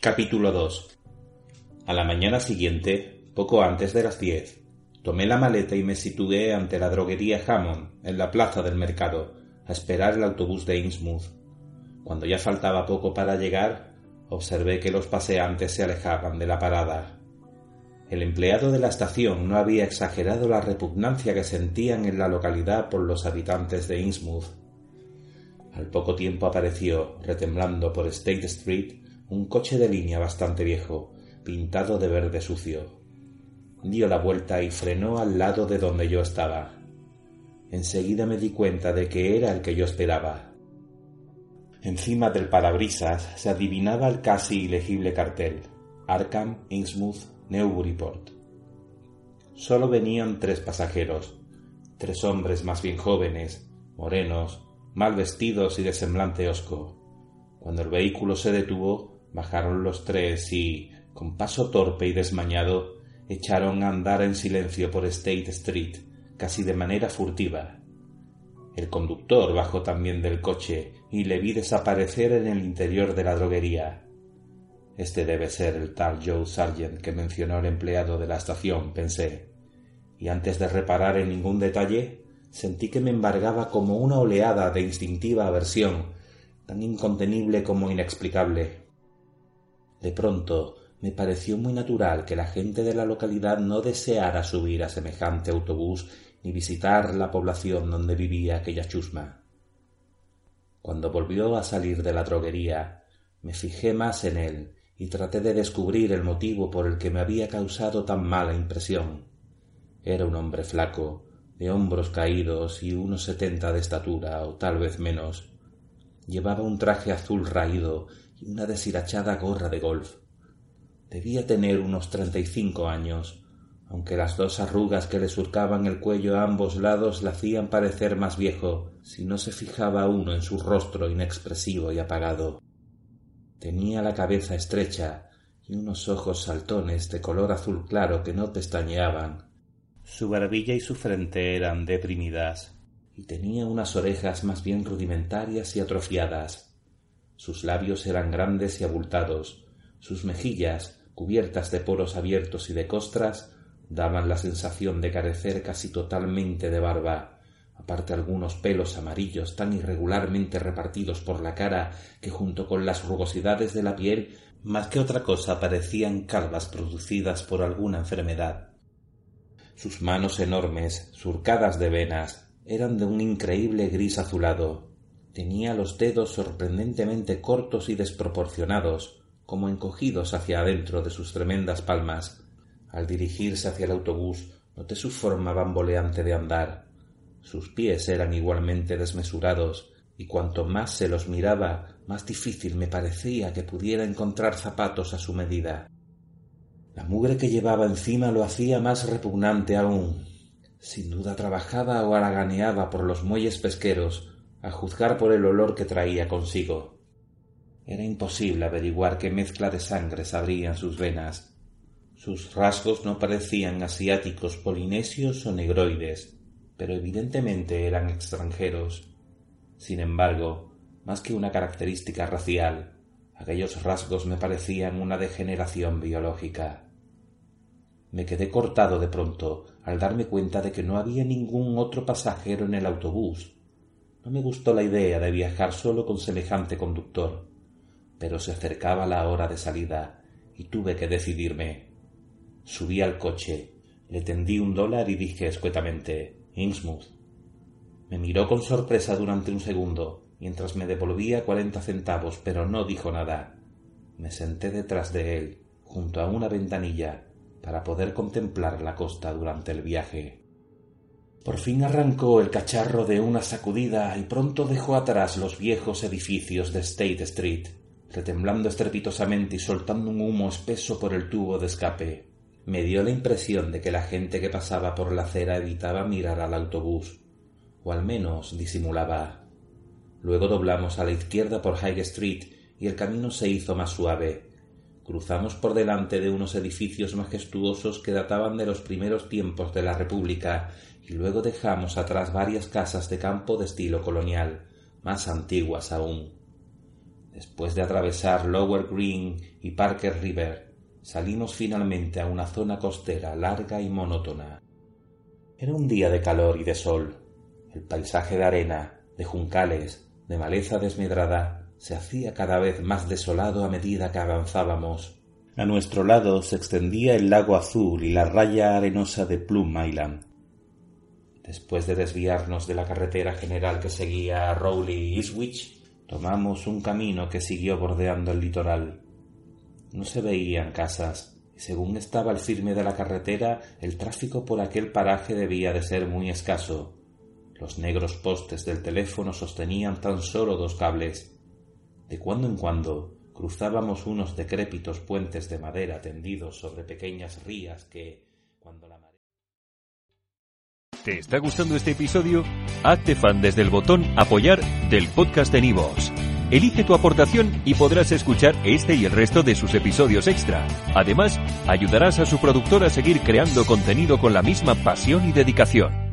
Capítulo 2 A la mañana siguiente, poco antes de las diez, tomé la maleta y me situé ante la droguería Hammond, en la plaza del mercado, a esperar el autobús de Innsmouth. Cuando ya faltaba poco para llegar, observé que los paseantes se alejaban de la parada. El empleado de la estación no había exagerado la repugnancia que sentían en la localidad por los habitantes de Innsmouth. Al poco tiempo apareció, retemblando por State Street, un coche de línea bastante viejo, pintado de verde sucio. Dio la vuelta y frenó al lado de donde yo estaba. Enseguida me di cuenta de que era el que yo esperaba. Encima del parabrisas se adivinaba el casi ilegible cartel Arkham, Innsmouth, Newburyport. Solo venían tres pasajeros, tres hombres más bien jóvenes, morenos, mal vestidos y de semblante hosco. Cuando el vehículo se detuvo, bajaron los tres y, con paso torpe y desmañado, echaron a andar en silencio por State Street, casi de manera furtiva. El conductor bajó también del coche y le vi desaparecer en el interior de la droguería. Este debe ser el tal Joe Sargent que mencionó el empleado de la estación, pensé, y antes de reparar en ningún detalle, sentí que me embargaba como una oleada de instintiva aversión, tan incontenible como inexplicable. De pronto me pareció muy natural que la gente de la localidad no deseara subir a semejante autobús ni visitar la población donde vivía aquella chusma. Cuando volvió a salir de la droguería, me fijé más en él y traté de descubrir el motivo por el que me había causado tan mala impresión. Era un hombre flaco, de hombros caídos y unos setenta de estatura, o tal vez menos. Llevaba un traje azul raído y una deshilachada gorra de golf. Debía tener unos treinta y cinco años, aunque las dos arrugas que le surcaban el cuello a ambos lados le hacían parecer más viejo si no se fijaba uno en su rostro inexpresivo y apagado. Tenía la cabeza estrecha y unos ojos saltones de color azul claro que no pestañeaban, su barbilla y su frente eran deprimidas, y tenía unas orejas más bien rudimentarias y atrofiadas. Sus labios eran grandes y abultados, sus mejillas, cubiertas de poros abiertos y de costras, daban la sensación de carecer casi totalmente de barba, aparte algunos pelos amarillos tan irregularmente repartidos por la cara que junto con las rugosidades de la piel más que otra cosa parecían calvas producidas por alguna enfermedad. Sus manos enormes, surcadas de venas, eran de un increíble gris azulado. Tenía los dedos sorprendentemente cortos y desproporcionados, como encogidos hacia adentro de sus tremendas palmas. Al dirigirse hacia el autobús, noté su forma bamboleante de andar. Sus pies eran igualmente desmesurados, y cuanto más se los miraba, más difícil me parecía que pudiera encontrar zapatos a su medida. La mugre que llevaba encima lo hacía más repugnante aún. Sin duda trabajaba o haraganeaba por los muelles pesqueros, a juzgar por el olor que traía consigo. Era imposible averiguar qué mezcla de sangres habría en sus venas. Sus rasgos no parecían asiáticos, polinesios o negroides, pero evidentemente eran extranjeros. Sin embargo, más que una característica racial, aquellos rasgos me parecían una degeneración biológica. Me quedé cortado de pronto al darme cuenta de que no había ningún otro pasajero en el autobús. No me gustó la idea de viajar solo con semejante conductor, pero se acercaba la hora de salida y tuve que decidirme. Subí al coche, le tendí un dólar y dije escuetamente Innsmouth. Me miró con sorpresa durante un segundo, mientras me devolvía cuarenta centavos, pero no dijo nada. Me senté detrás de él, junto a una ventanilla, para poder contemplar la costa durante el viaje. Por fin arrancó el cacharro de una sacudida y pronto dejó atrás los viejos edificios de State Street, retemblando estrepitosamente y soltando un humo espeso por el tubo de escape. Me dio la impresión de que la gente que pasaba por la acera evitaba mirar al autobús, o al menos disimulaba. Luego doblamos a la izquierda por High Street y el camino se hizo más suave, Cruzamos por delante de unos edificios majestuosos que databan de los primeros tiempos de la República y luego dejamos atrás varias casas de campo de estilo colonial, más antiguas aún. Después de atravesar Lower Green y Parker River, salimos finalmente a una zona costera larga y monótona. Era un día de calor y de sol. El paisaje de arena, de juncales, de maleza desmedrada, se hacía cada vez más desolado a medida que avanzábamos. A nuestro lado se extendía el lago azul y la raya arenosa de Plum Island. Después de desviarnos de la carretera general que seguía a Rowley y Eastwich, tomamos un camino que siguió bordeando el litoral. No se veían casas, y según estaba el firme de la carretera, el tráfico por aquel paraje debía de ser muy escaso. Los negros postes del teléfono sostenían tan solo dos cables. De cuando en cuando cruzábamos unos decrépitos puentes de madera tendidos sobre pequeñas rías que, cuando la ¿Te está gustando este episodio? Hazte fan desde el botón Apoyar del podcast de Nivos. Elige tu aportación y podrás escuchar este y el resto de sus episodios extra. Además, ayudarás a su productor a seguir creando contenido con la misma pasión y dedicación.